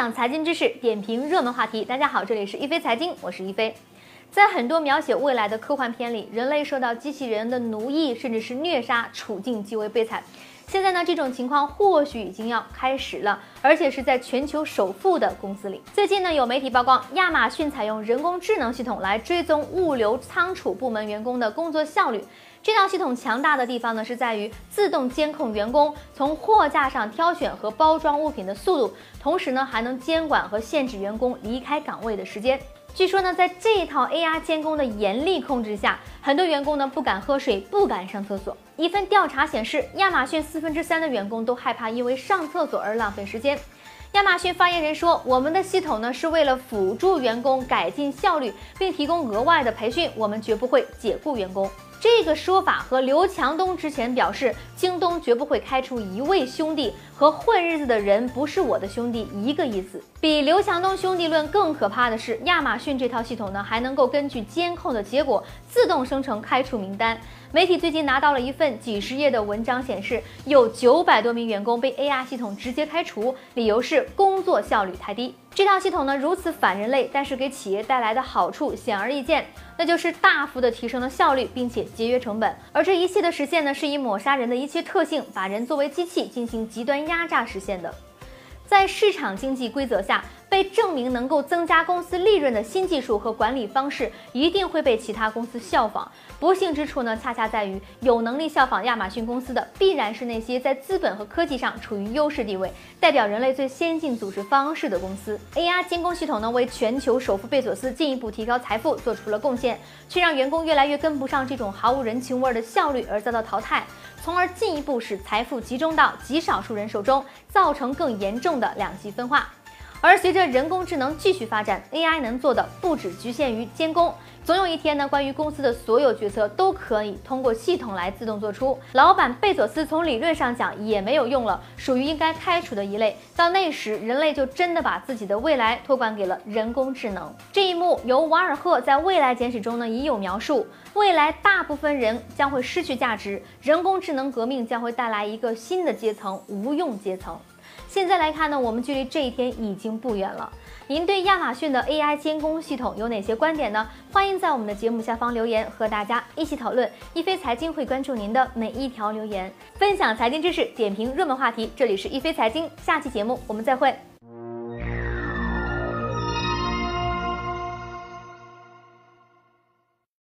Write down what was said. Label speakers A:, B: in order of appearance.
A: 享财经知识，点评热门话题。大家好，这里是一飞财经，我是一飞。在很多描写未来的科幻片里，人类受到机器人的奴役，甚至是虐杀，处境极为悲惨。现在呢，这种情况或许已经要开始了，而且是在全球首富的公司里。最近呢，有媒体曝光，亚马逊采用人工智能系统来追踪物流仓储部门员工的工作效率。这套系统强大的地方呢，是在于自动监控员工从货架上挑选和包装物品的速度，同时呢，还能监管和限制员工离开岗位的时间。据说呢，在这套 AI 监工的严厉控制下，很多员工呢不敢喝水，不敢上厕所。一份调查显示，亚马逊四分之三的员工都害怕因为上厕所而浪费时间。亚马逊发言人说：“我们的系统呢是为了辅助员工改进效率，并提供额外的培训，我们绝不会解雇员工。”这个说法和刘强东之前表示京东绝不会开除一位兄弟和混日子的人不是我的兄弟一个意思。比刘强东兄弟论更可怕的是，亚马逊这套系统呢还能够根据监控的结果自动生成开除名单。媒体最近拿到了一份几十页的文章，显示有九百多名员工被 AI 系统直接开除，理由是工作效率太低。这套系统呢如此反人类，但是给企业带来的好处显而易见。那就是大幅的提升了效率，并且节约成本。而这一切的实现呢，是以抹杀人的一切特性，把人作为机器进行极端压榨实现的。在市场经济规则下。被证明能够增加公司利润的新技术和管理方式，一定会被其他公司效仿。不幸之处呢，恰恰在于有能力效仿亚马逊公司的，必然是那些在资本和科技上处于优势地位、代表人类最先进组织方式的公司。AI 监工系统呢，为全球首富贝佐斯进一步提高财富做出了贡献，却让员工越来越跟不上这种毫无人情味的效率而遭到淘汰，从而进一步使财富集中到极少数人手中，造成更严重的两极分化。而随着人工智能继续发展，AI 能做的不只局限于监工，总有一天呢，关于公司的所有决策都可以通过系统来自动做出。老板贝佐斯从理论上讲也没有用了，属于应该开除的一类。到那时，人类就真的把自己的未来托管给了人工智能。这一幕由瓦尔赫在未来简史中呢已有描述，未来大部分人将会失去价值，人工智能革命将会带来一个新的阶层——无用阶层。现在来看呢，我们距离这一天已经不远了。您对亚马逊的 AI 监工系统有哪些观点呢？欢迎在我们的节目下方留言，和大家一起讨论。一飞财经会关注您的每一条留言，分享财经知识，点评热门话题。这里是一飞财经，下期节目我们再会。